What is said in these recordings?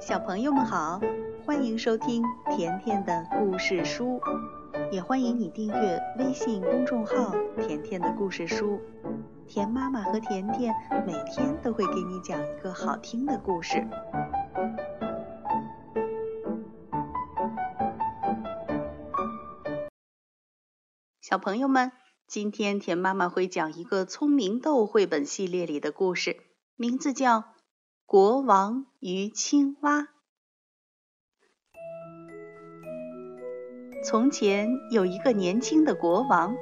小朋友们好，欢迎收听甜甜的故事书，也欢迎你订阅微信公众号“甜甜的故事书”。甜妈妈和甜甜每天都会给你讲一个好听的故事。小朋友们，今天甜妈妈会讲一个聪明豆绘本系列里的故事，名字叫。国王与青蛙。从前有一个年轻的国王，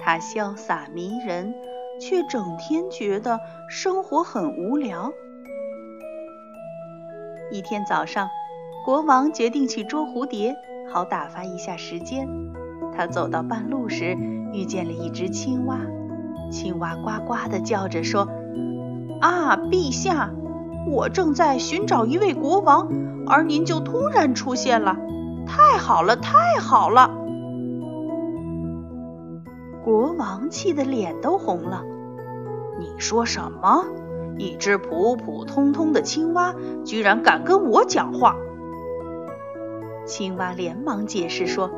他潇洒迷人，却整天觉得生活很无聊。一天早上，国王决定去捉蝴蝶，好打发一下时间。他走到半路时，遇见了一只青蛙。青蛙呱呱地叫着说：“啊，陛下！”我正在寻找一位国王，而您就突然出现了，太好了，太好了！国王气得脸都红了。你说什么？一只普普通通的青蛙居然敢跟我讲话？青蛙连忙解释说：“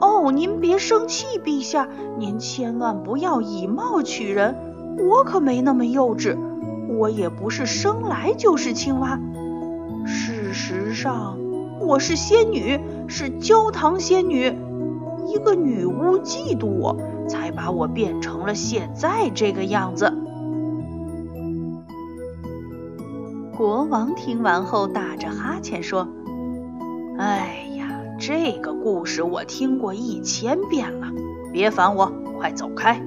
哦，您别生气，陛下，您千万不要以貌取人，我可没那么幼稚。”我也不是生来就是青蛙，事实上我是仙女，是焦糖仙女。一个女巫嫉妒我，才把我变成了现在这个样子。国王听完后打着哈欠说：“哎呀，这个故事我听过一千遍了，别烦我，快走开。”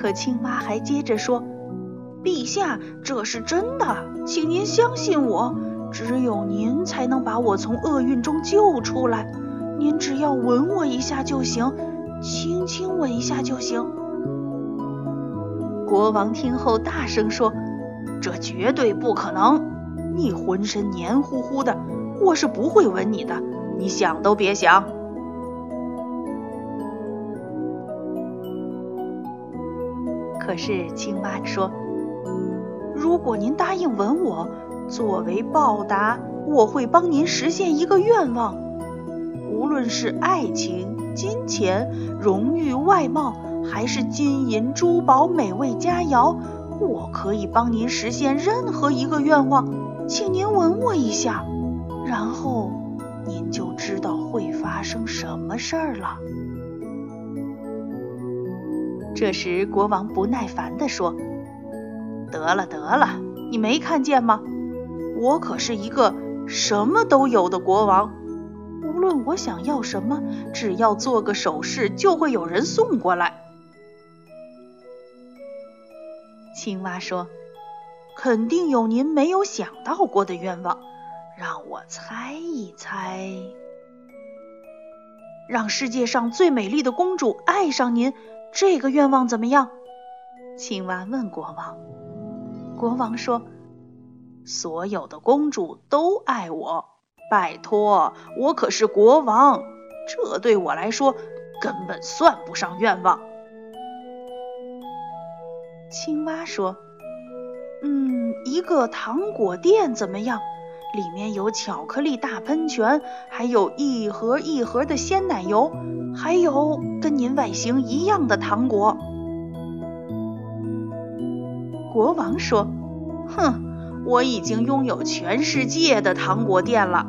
可青蛙还接着说：“陛下，这是真的，请您相信我，只有您才能把我从厄运中救出来。您只要吻我一下就行，轻轻吻一下就行。”国王听后大声说：“这绝对不可能！你浑身黏糊糊的，我是不会吻你的，你想都别想。”可是青蛙说：“如果您答应吻我，作为报答，我会帮您实现一个愿望。无论是爱情、金钱、荣誉、外貌，还是金银珠宝、美味佳肴，我可以帮您实现任何一个愿望。请您吻我一下，然后您就知道会发生什么事儿了。”这时，国王不耐烦地说：“得了，得了，你没看见吗？我可是一个什么都有的国王。无论我想要什么，只要做个手势，就会有人送过来。”青蛙说：“肯定有您没有想到过的愿望，让我猜一猜。让世界上最美丽的公主爱上您。”这个愿望怎么样？青蛙问国王。国王说：“所有的公主都爱我，拜托，我可是国王，这对我来说根本算不上愿望。”青蛙说：“嗯，一个糖果店怎么样？里面有巧克力大喷泉，还有一盒一盒的鲜奶油。”还有跟您外形一样的糖果。国王说：“哼，我已经拥有全世界的糖果店了。”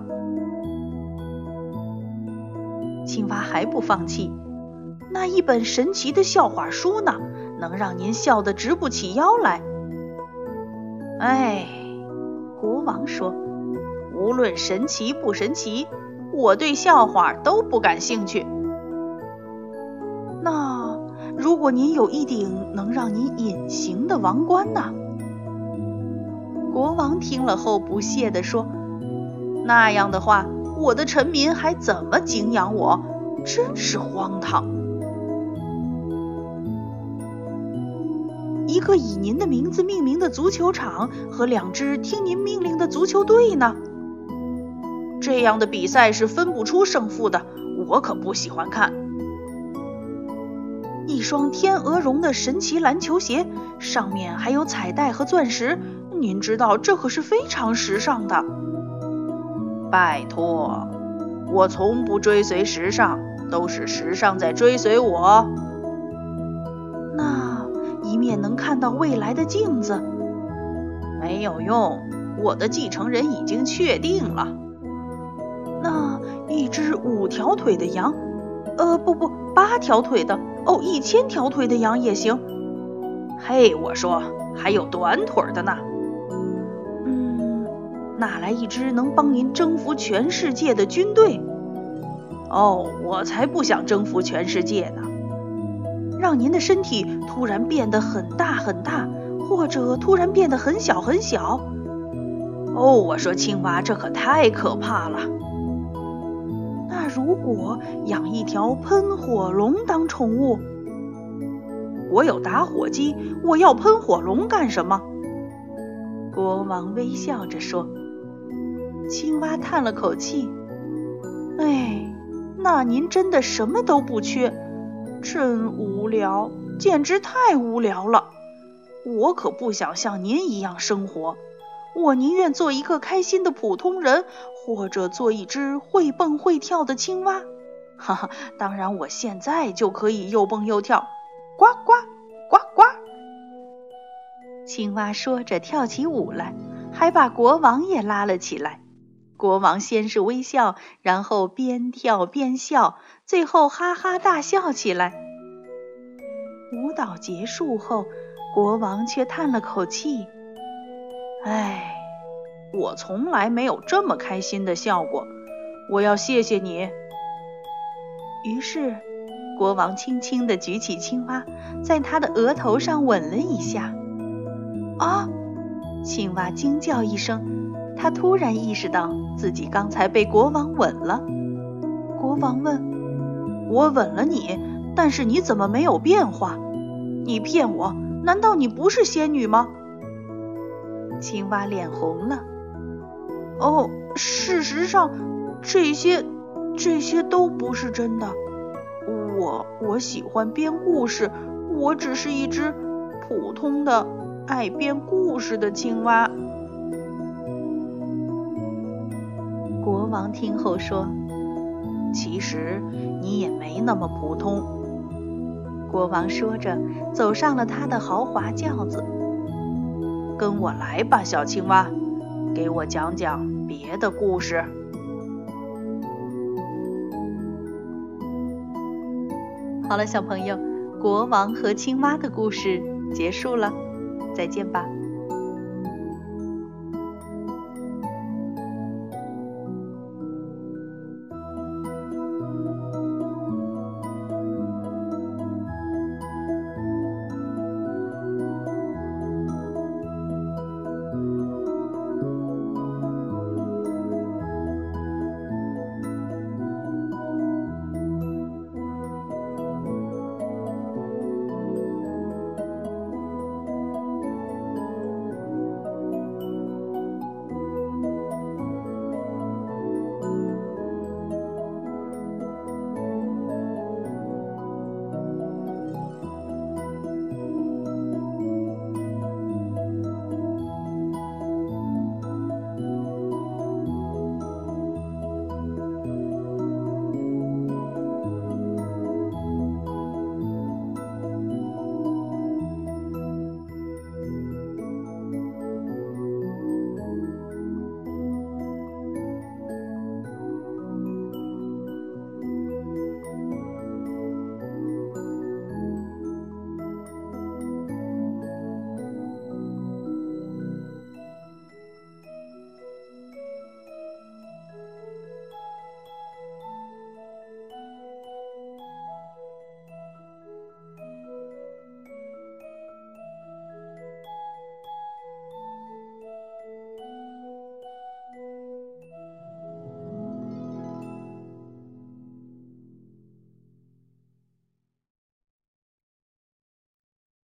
青蛙还不放弃，那一本神奇的笑话书呢？能让您笑得直不起腰来。哎，国王说：“无论神奇不神奇，我对笑话都不感兴趣。”那如果您有一顶能让您隐形的王冠呢？国王听了后不屑地说：“那样的话，我的臣民还怎么敬仰我？真是荒唐！一个以您的名字命名的足球场和两支听您命令的足球队呢？这样的比赛是分不出胜负的，我可不喜欢看。”一双天鹅绒的神奇篮球鞋，上面还有彩带和钻石，您知道这可是非常时尚的。拜托，我从不追随时尚，都是时尚在追随我。那一面能看到未来的镜子，没有用，我的继承人已经确定了。那一只五条腿的羊，呃，不不，八条腿的，哦，一千条腿的羊也行。嘿，我说，还有短腿的呢。嗯哪来一支能帮您征服全世界的军队？哦，我才不想征服全世界呢！让您的身体突然变得很大很大，或者突然变得很小很小。哦，我说青蛙，这可太可怕了。那如果养一条喷火龙当宠物？我有打火机，我要喷火龙干什么？国王微笑着说。青蛙叹了口气：“哎，那您真的什么都不缺，真无聊，简直太无聊了。我可不想像您一样生活，我宁愿做一个开心的普通人，或者做一只会蹦会跳的青蛙。哈哈，当然，我现在就可以又蹦又跳，呱呱呱呱。”青蛙说着跳起舞来，还把国王也拉了起来。国王先是微笑，然后边跳边笑，最后哈哈大笑起来。舞蹈结束后，国王却叹了口气：“唉，我从来没有这么开心的笑过。我要谢谢你。”于是，国王轻轻地举起青蛙，在他的额头上吻了一下。啊！青蛙惊叫一声。他突然意识到自己刚才被国王吻了。国王问：“我吻了你，但是你怎么没有变化？你骗我！难道你不是仙女吗？”青蛙脸红了。哦，事实上，这些这些都不是真的。我我喜欢编故事，我只是一只普通的爱编故事的青蛙。国王听后说：“其实你也没那么普通。”国王说着，走上了他的豪华轿子。“跟我来吧，小青蛙，给我讲讲别的故事。”好了，小朋友，国王和青蛙的故事结束了，再见吧。